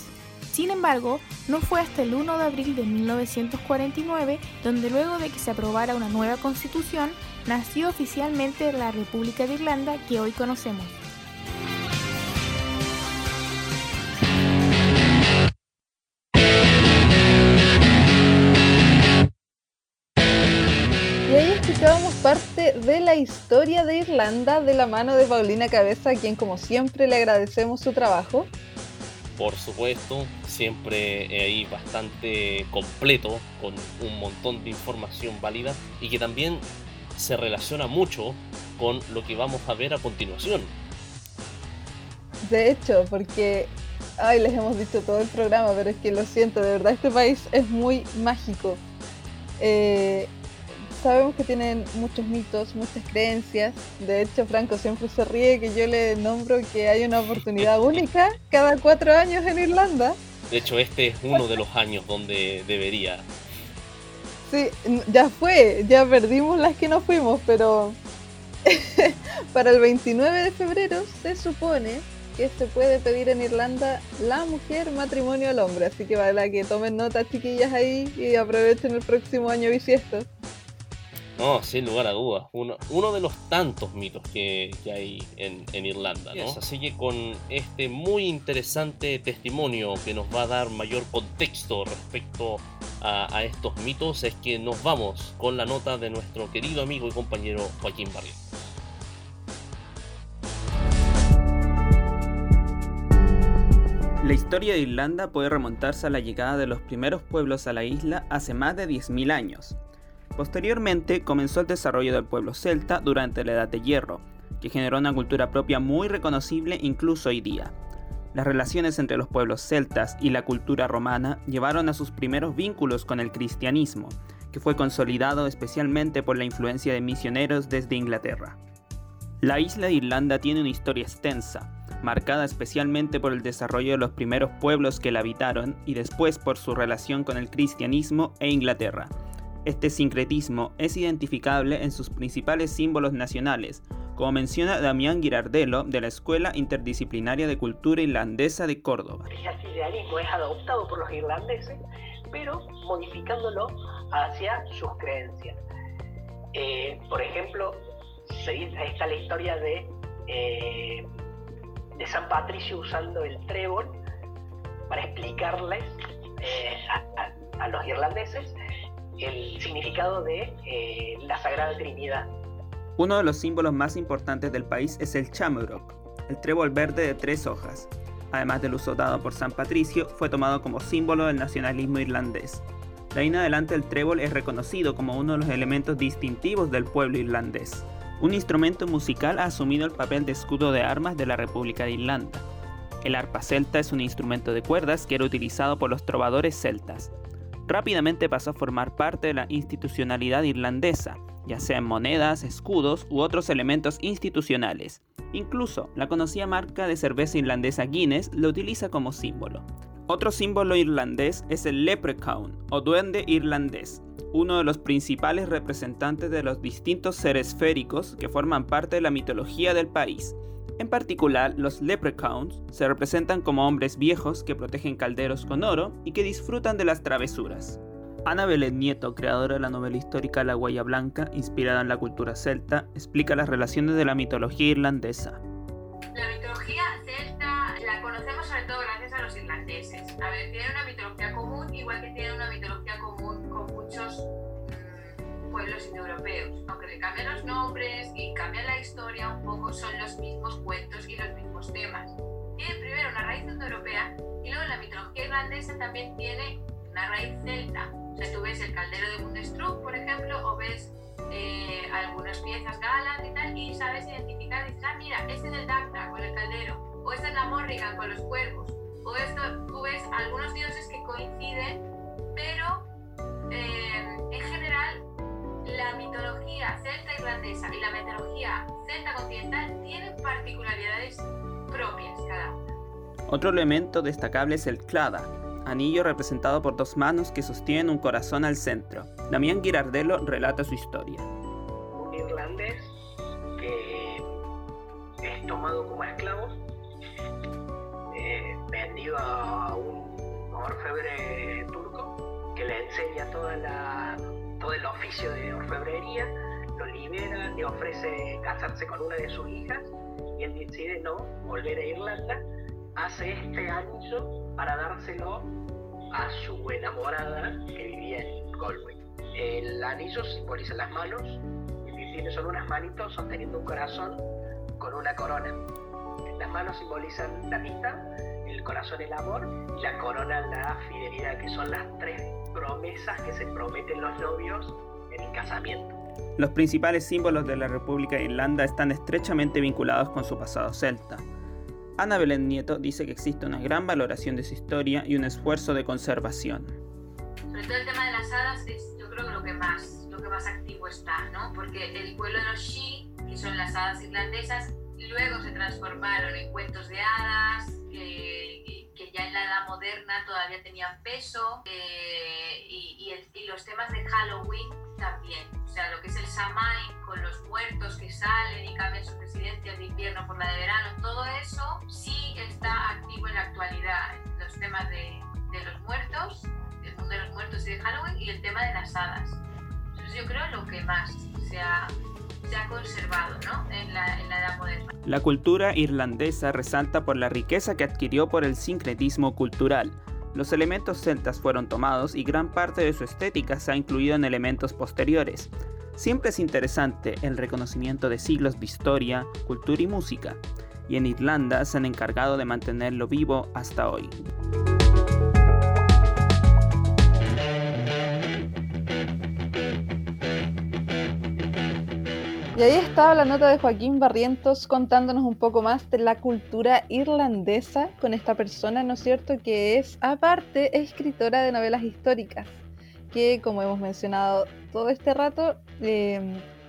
Sin embargo, no fue hasta el 1 de abril de 1949 donde luego de que se aprobara una nueva constitución, nació oficialmente la República de Irlanda que hoy conocemos. De la historia de Irlanda de la mano de Paulina Cabeza, a quien como siempre le agradecemos su trabajo. Por supuesto, siempre ahí bastante completo, con un montón de información válida y que también se relaciona mucho con lo que vamos a ver a continuación. De hecho, porque, ay, les hemos dicho todo el programa, pero es que lo siento, de verdad este país es muy mágico. Eh, sabemos que tienen muchos mitos, muchas creencias. De hecho, Franco siempre se ríe que yo le nombro que hay una oportunidad única cada cuatro años en Irlanda. De hecho, este es uno de los años donde debería. Sí, ya fue, ya perdimos las que no fuimos, pero para el 29 de febrero se supone que se puede pedir en Irlanda la mujer matrimonio al hombre. Así que vale que tomen nota, chiquillas, ahí y aprovechen el próximo año bisiesto. No, sin lugar a dudas. Uno, uno de los tantos mitos que, hay en, Irlanda, ¿no? Así que con este muy interesante testimonio que nos va a dar mayor contexto respecto a, estos mitos, es que nos vamos con la nota de nuestro querido amigo y compañero Joaquín Barrientos. La historia de Irlanda puede remontarse a la llegada de los primeros pueblos a la isla hace más de 10.000 años. Posteriormente comenzó el desarrollo del pueblo celta durante la Edad de Hierro, que generó una cultura propia muy reconocible incluso hoy día. Las relaciones entre los pueblos celtas y la cultura romana llevaron a sus primeros vínculos con el cristianismo, que fue consolidado especialmente por la influencia de misioneros desde Inglaterra. La isla de Irlanda tiene una historia extensa, marcada especialmente por el desarrollo de los primeros pueblos que la habitaron y después por su relación con el cristianismo e Inglaterra. Este sincretismo es identificable en sus principales símbolos nacionales, como menciona Damián Girardello de la Escuela Interdisciplinaria de Cultura Irlandesa de Córdoba. El idealismo es adoptado por los irlandeses, pero modificándolo hacia sus creencias. Eh, por ejemplo, está la historia de, eh, de San Patricio usando el trébol para explicarles eh, a, los irlandeses el significado de eh, la Sagrada Trinidad. Uno de los símbolos más importantes del país es el chamrock, el trébol verde de tres hojas. Además del uso dado por San Patricio, fue tomado como símbolo del nacionalismo irlandés. De ahí en adelante el trébol es reconocido como uno de los elementos distintivos del pueblo irlandés. Un instrumento musical ha asumido el papel de escudo de armas de la República de Irlanda. El arpa celta es un instrumento de cuerdas que era utilizado por los trovadores celtas. Rápidamente pasó a formar parte de la institucionalidad irlandesa, ya sea en monedas, escudos u otros elementos institucionales. Incluso la conocida marca de cerveza irlandesa Guinness lo utiliza como símbolo. Otro símbolo irlandés es el leprechaun o duende irlandés, uno de los principales representantes de los distintos seres féricos que forman parte de la mitología del país. En particular, los leprechauns se representan como hombres viejos que protegen calderos con oro y que disfrutan de las travesuras. Ana Belén Nieto, creadora de la novela histórica La Huella Blanca, inspirada en la cultura celta, explica las relaciones de la mitología irlandesa. La mitología celta la conocemos sobre todo gracias a los irlandeses. A ver, tienen una mitología común, igual que tienen una mitología común con muchos pueblos indoeuropeos. Aunque le cambian los nombres y cambian la historia un poco, son los mismos cuentos y los mismos temas. Tiene primero una raíz indoeuropea y luego la mitología irlandesa también tiene una raíz celta. O sea, tú ves el caldero de Bundestrup, por ejemplo, o ves eh, algunas piezas galas y tal, y sabes identificar, y dices, ah, mira, este es el Dacta con el caldero, o esta es la Morrigan con los cuervos, o esto, tú ves algunos dioses que coinciden, pero eh, en general la mitología celta irlandesa y la mitología celta continental tienen particularidades propias cada una. Otro elemento destacable es el clada, anillo representado por dos manos que sostienen un corazón al centro. Damián Girardello relata su historia. Un irlandés que es tomado como esclavo vendido a un orfebre turco que le enseña toda la, todo el oficio de orfebrería, lo libera, le ofrece casarse con una de sus hijas y él decide no volver a Irlanda, hace este anillo para dárselo a su enamorada que vivía en Galway. El anillo simboliza las manos tiene son unas manitos sosteniendo un corazón con una corona. Las manos simbolizan la amistad el corazón el amor y la corona la fidelidad, que son las tres promesas que se prometen los novios en el casamiento. Los principales símbolos de la República de Irlanda están estrechamente vinculados con su pasado celta. Ana Belén Nieto dice que existe una gran valoración de su historia y un esfuerzo de conservación. Sobre todo el tema de las hadas es yo creo que lo que más, lo que más activo está, ¿no? Porque el pueblo de los Shi, que son las hadas irlandesas, luego se transformaron en cuentos de hadas, que, ya en la edad moderna todavía tenían peso, eh, y, los temas de Halloween también. O sea, lo que es el Samhain con los muertos que salen y cambian sus residencias de invierno por la de verano, todo eso sí está activo en la actualidad. Los temas de, los muertos, el mundo de los muertos y de Halloween, y el tema de las hadas. Entonces yo creo lo que más se ha ha conservado en la edad moderna. La cultura irlandesa resalta por la riqueza que adquirió por el sincretismo cultural. Los elementos celtas fueron tomados y gran parte de su estética se ha incluido en elementos posteriores. Siempre es interesante el reconocimiento de siglos de historia, cultura y música, y en Irlanda se han encargado de mantenerlo vivo hasta hoy. Y ahí estaba la nota de Joaquín Barrientos contándonos un poco más de la cultura irlandesa con esta persona, ¿no es cierto?, que es aparte escritora de novelas históricas, que como hemos mencionado todo este rato, eh,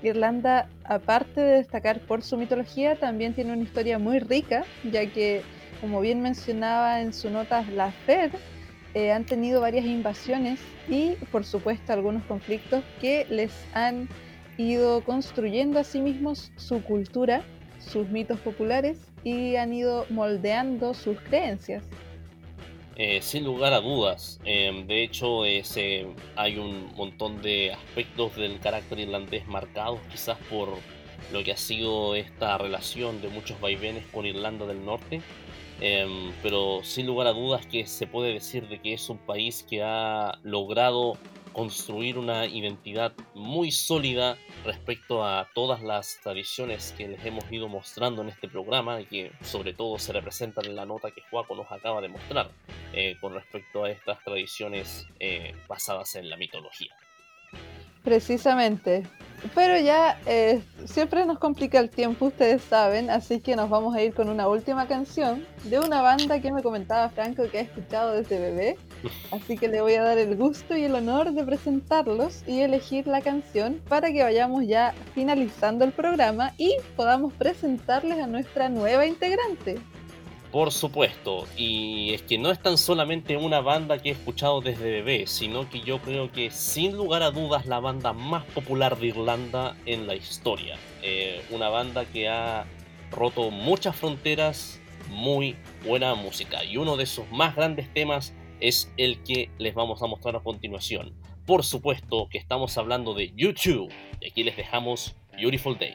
Irlanda, aparte de destacar por su mitología, también tiene una historia muy rica, ya que, como bien mencionaba en su nota la FED, eh, han tenido varias invasiones y, por supuesto, algunos conflictos que les han ido construyendo a sí mismos su cultura, sus mitos populares y han ido moldeando sus creencias. Eh, sin lugar a dudas. Em, de hecho, hay un montón de aspectos del carácter irlandés marcados quizás por lo que ha sido esta relación de muchos vaivenes con Irlanda del Norte. Em, pero sin lugar a dudas que se puede decir de que es un país que ha logrado construir una identidad muy sólida respecto a todas las tradiciones que les hemos ido mostrando en este programa y que sobre todo se representan en la nota que Juaco nos acaba de mostrar eh, con respecto a estas tradiciones eh, basadas en la mitología. Precisamente, pero ya eh, siempre nos complica el tiempo, ustedes saben, así que nos vamos a ir con una última canción de una banda que me comentaba Franco que ha escuchado desde bebé. Así que le voy a dar el gusto y el honor de presentarlos y elegir la canción para que vayamos ya finalizando el programa y podamos presentarles a nuestra nueva integrante. Por supuesto, y es que no es tan solamente una banda que he escuchado desde bebé, sino que yo creo que sin lugar a dudas la banda más popular de Irlanda en la historia. Eh, una banda que ha roto muchas fronteras, muy buena música. Y uno de sus más grandes temas es el que les vamos a mostrar a continuación. Por supuesto que estamos hablando de YouTube. Y aquí les dejamos Beautiful Day.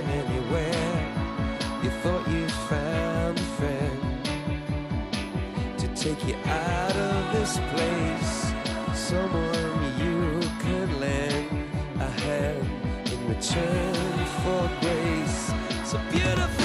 out of this place. Someone you could lend a hand in return for grace. A beautiful.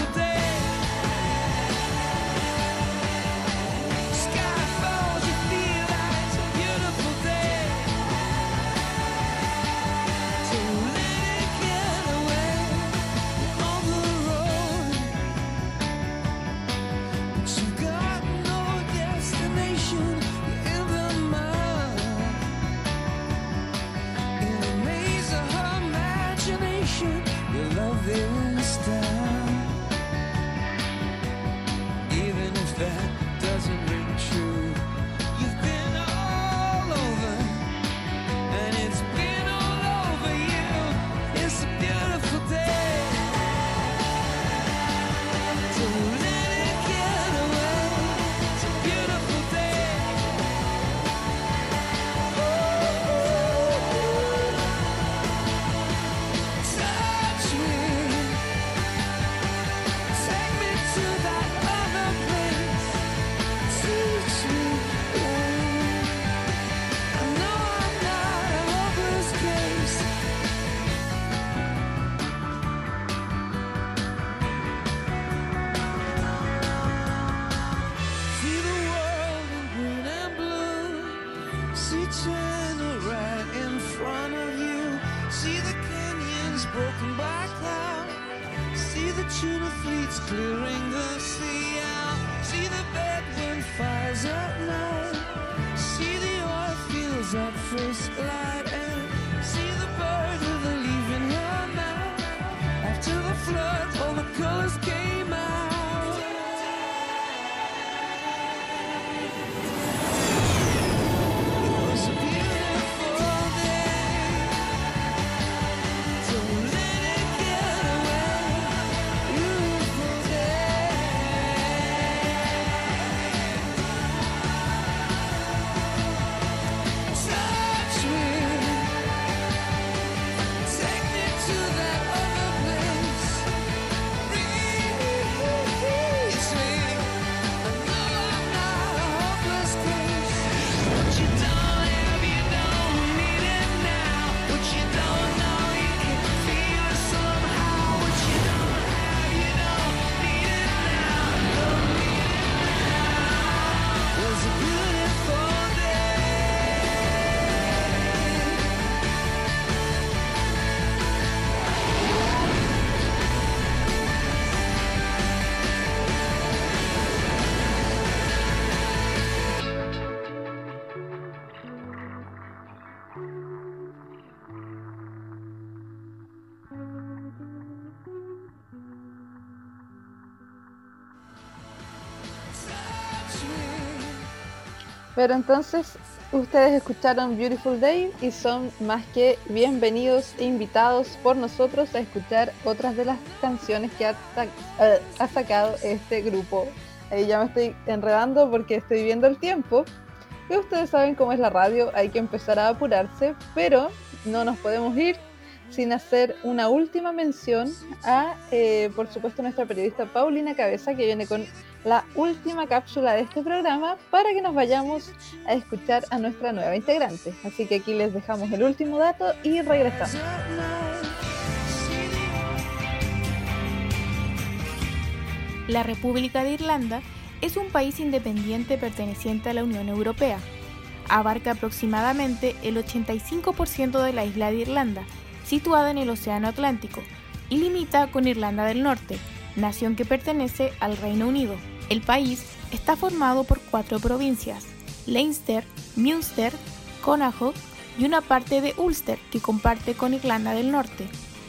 Pero entonces ustedes escucharon Beautiful Day y son más que bienvenidos e invitados por nosotros a escuchar otras de las canciones que ha, eh, ha sacado este grupo. Ahí ya me estoy enredando porque estoy viendo el tiempo. Y ustedes saben cómo es la radio, hay que empezar a apurarse, pero no nos podemos ir sin hacer una última mención a, eh, por supuesto, nuestra periodista Paulina Cabeza, que viene con la última cápsula de este programa para que nos vayamos a escuchar a nuestra nueva integrante. Así que aquí les dejamos el último dato y regresamos. La República de Irlanda es un país independiente perteneciente a la Unión Europea. Abarca aproximadamente el 85% de la isla de Irlanda, situada en el Océano Atlántico, y limita con Irlanda del Norte, nación que pertenece al Reino Unido. El país está formado por cuatro provincias, Leinster, Munster, Connaught y una parte de Ulster que comparte con Irlanda del Norte.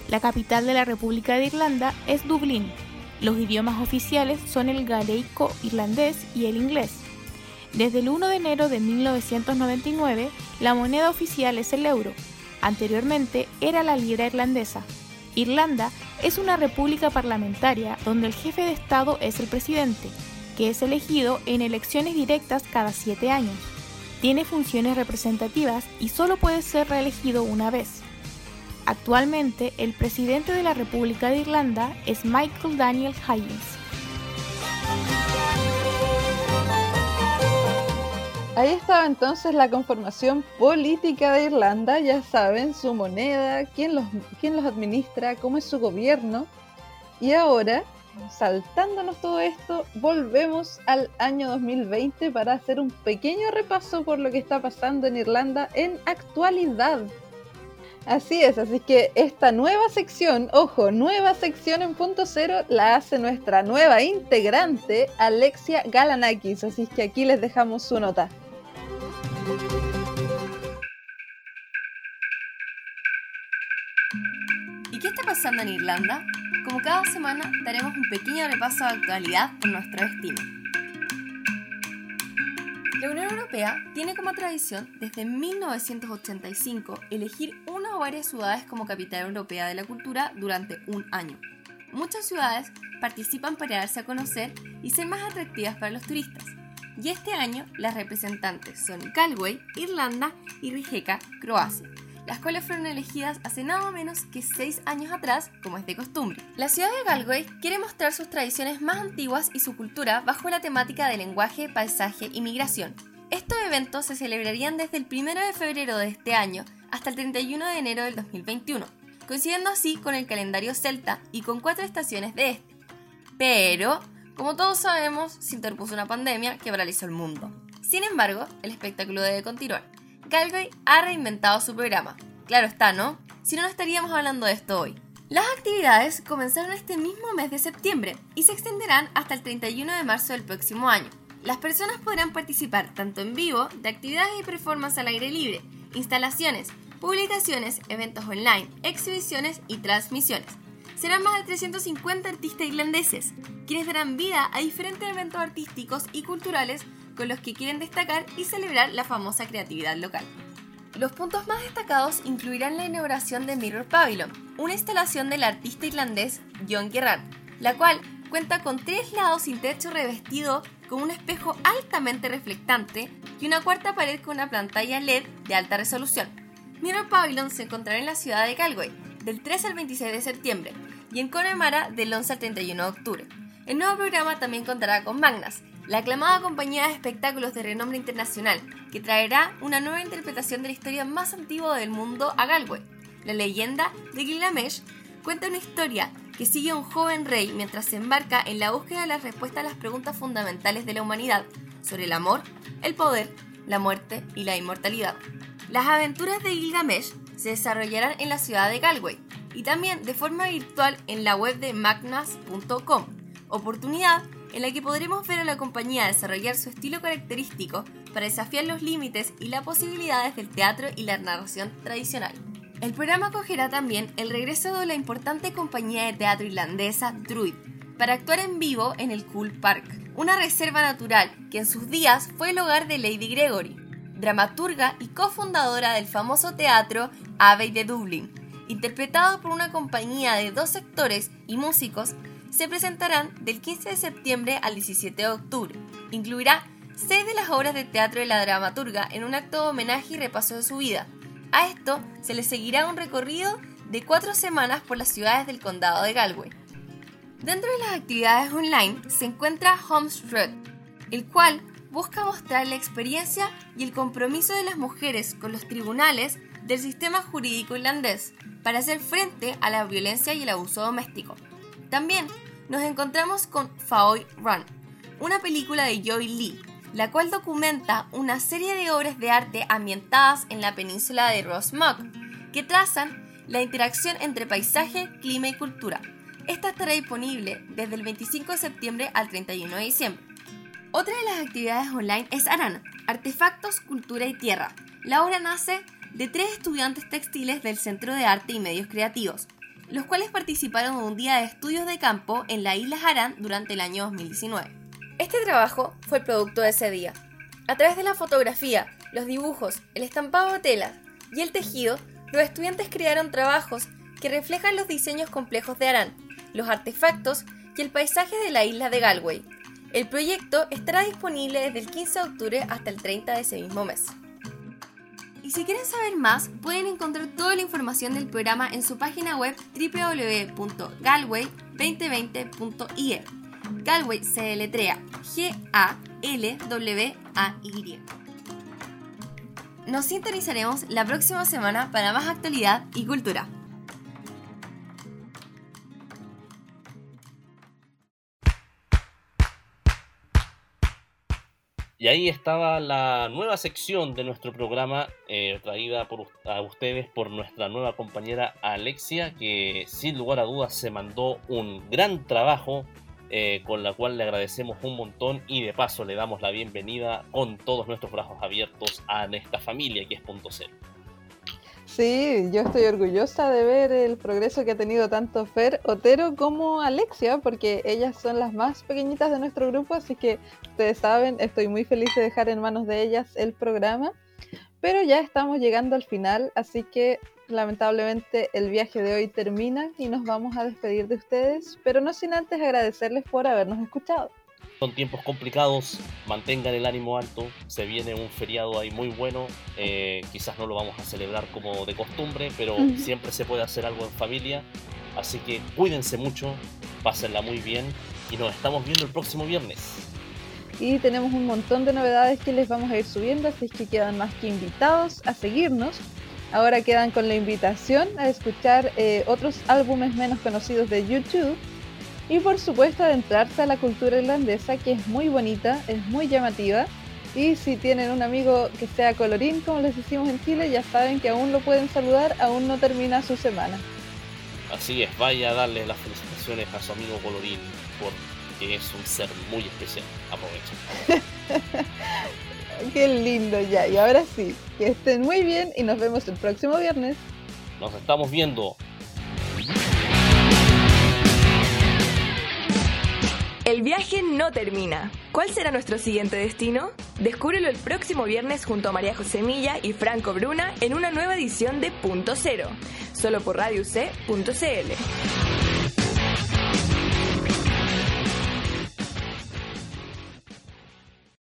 La capital de la República de Irlanda es Dublín. Los idiomas oficiales son el galeico irlandés y el inglés. Desde el 1 de enero de 1999, la moneda oficial es el euro. Anteriormente era la libra irlandesa. Irlanda es una república parlamentaria donde el jefe de Estado es el presidente, que es elegido en elecciones directas cada siete años. Tiene funciones representativas y solo puede ser reelegido una vez. Actualmente, el presidente de la República de Irlanda es Michael Daniel Higgins. Ahí estaba entonces la conformación política de Irlanda, ya saben, su moneda, quién los, quién los administra, cómo es su gobierno. Y ahora, saltándonos todo esto, volvemos al año 2020 para hacer un pequeño repaso por lo que está pasando en Irlanda en actualidad. Así es, así que esta nueva sección, ojo, nueva sección en punto cero, la hace nuestra nueva integrante, Alexia Galanakis. Así que aquí les dejamos su nota. ¿Y qué está pasando en Irlanda? Como cada semana, daremos un pequeño repaso de actualidad por nuestro destino. La Unión Europea tiene como tradición desde 1985 elegir una o varias ciudades como capital europea de la cultura durante un año. Muchas ciudades participan para darse a conocer y ser más atractivas para los turistas. Y este año las representantes son Galway, Irlanda y Rijeka, Croacia las cuales fueron elegidas hace nada menos que 6 años atrás, como es de costumbre. La ciudad de Galway quiere mostrar sus tradiciones más antiguas y su cultura bajo la temática de lenguaje, paisaje y migración. Estos eventos se celebrarían desde el 1 de febrero de este año hasta el 31 de enero del 2021, coincidiendo así con el calendario celta y con cuatro estaciones de este. Pero, como todos sabemos, se interpuso una pandemia que paralizó el mundo. Sin embargo, el espectáculo debe continuar Galway ha reinventado su programa. Claro está, ¿no? Si no, no estaríamos hablando de esto hoy. Las actividades comenzaron este mismo mes de septiembre y se extenderán hasta el 31 de marzo del próximo año. Las personas podrán participar tanto en vivo de actividades y performances al aire libre, instalaciones, publicaciones, eventos online, exhibiciones y transmisiones. Serán más de 350 artistas irlandeses, quienes darán vida a diferentes eventos artísticos y culturales con los que quieren destacar y celebrar la famosa creatividad local. Los puntos más destacados incluirán la inauguración de Mirror Pavilion, una instalación del artista irlandés John Gerrard, la cual cuenta con tres lados sin techo revestido con un espejo altamente reflectante y una cuarta pared con una pantalla LED de alta resolución. Mirror Pavilion se encontrará en la ciudad de Galway del 3 al 26 de septiembre y en Connemara del 11 al 31 de octubre. El nuevo programa también contará con Magnas, la aclamada compañía de espectáculos de renombre internacional, que traerá una nueva interpretación de la historia más antigua del mundo a Galway. La leyenda de Gilgamesh cuenta una historia que sigue a un joven rey mientras se embarca en la búsqueda de la respuesta a las preguntas fundamentales de la humanidad sobre el amor, el poder, la muerte y la inmortalidad. Las aventuras de Gilgamesh se desarrollarán en la ciudad de Galway y también de forma virtual en la web de magnas.com, oportunidad en la que podremos ver a la compañía desarrollar su estilo característico para desafiar los límites y las posibilidades del teatro y la narración tradicional. El programa acogerá también el regreso de la importante compañía de teatro irlandesa Druid para actuar en vivo en el Cool Park, una reserva natural que en sus días fue el hogar de Lady Gregory, dramaturga y cofundadora del famoso teatro Abbey de Dublín. Interpretado por una compañía de dos sectores y músicos, se presentarán del 15 de septiembre al 17 de octubre. Incluirá seis de las obras de teatro de la dramaturga en un acto de homenaje y repaso de su vida. A esto se le seguirá un recorrido de cuatro semanas por las ciudades del condado de Galway. Dentro de las actividades online se encuentra Homesred, el cual busca mostrar la experiencia y el compromiso de las mujeres con los tribunales del sistema jurídico irlandés para hacer frente a la violencia y el abuso doméstico. También nos encontramos con Faoy Run, una película de Joy Lee, la cual documenta una serie de obras de arte ambientadas en la península de Rossmog, que trazan la interacción entre paisaje, clima y cultura. Esta estará disponible desde el 25 de septiembre al 31 de diciembre. Otra de las actividades online es Arana, Artefactos, Cultura y Tierra. La obra nace de tres estudiantes textiles del Centro de Arte y Medios Creativos, los cuales participaron en un día de estudios de campo en la isla Harán durante el año 2019. Este trabajo fue el producto de ese día. A través de la fotografía, los dibujos, el estampado de telas y el tejido, los estudiantes crearon trabajos que reflejan los diseños complejos de Arán, los artefactos y el paisaje de la isla de Galway. El proyecto estará disponible desde el 15 de octubre hasta el 30 de ese mismo mes. Y si quieren saber más, pueden encontrar toda la información del programa en su página web www.galway2020.ie. Galway se deletrea G-A-L-W-A-Y. Nos sintonizaremos la próxima semana para más actualidad y cultura. Y ahí estaba la nueva sección de nuestro programa eh, traída por, a ustedes por nuestra nueva compañera Alexia, que sin lugar a dudas se mandó un gran trabajo eh, con la cual le agradecemos un montón y de paso le damos la bienvenida con todos nuestros brazos abiertos a esta familia que es Punto Cero. Sí, yo estoy orgullosa de ver el progreso que ha tenido tanto Fer Otero como Alexia, porque ellas son las más pequeñitas de nuestro grupo, así que ustedes saben, estoy muy feliz de dejar en manos de ellas el programa. Pero ya estamos llegando al final, así que lamentablemente el viaje de hoy termina y nos vamos a despedir de ustedes, pero no sin antes agradecerles por habernos escuchado. Son tiempos complicados, mantengan el ánimo alto, se viene un feriado ahí muy bueno, eh, quizás no lo vamos a celebrar como de costumbre, pero siempre se puede hacer algo en familia, así que cuídense mucho, pásenla muy bien y nos estamos viendo el próximo viernes. Y tenemos un montón de novedades que les vamos a ir subiendo, así que quedan más que invitados a seguirnos. Ahora quedan con la invitación a escuchar eh, otros álbumes menos conocidos de YouTube y por supuesto adentrarse a la cultura irlandesa que es muy bonita, es muy llamativa y si tienen un amigo que sea colorín, como les decimos en Chile, ya saben que aún lo pueden saludar, aún no termina su semana. Así es, vaya a darle las felicitaciones a su amigo colorín porque es un ser muy especial. Aprovechen. Qué lindo ya. Y ahora sí, que estén muy bien y nos vemos el próximo viernes. Nos estamos viendo. El viaje no termina. ¿Cuál será nuestro siguiente destino? Descúbrelo el próximo viernes junto a María José Milla y Franco Bruna en una nueva edición de Punto Cero, solo por Radio C.cl.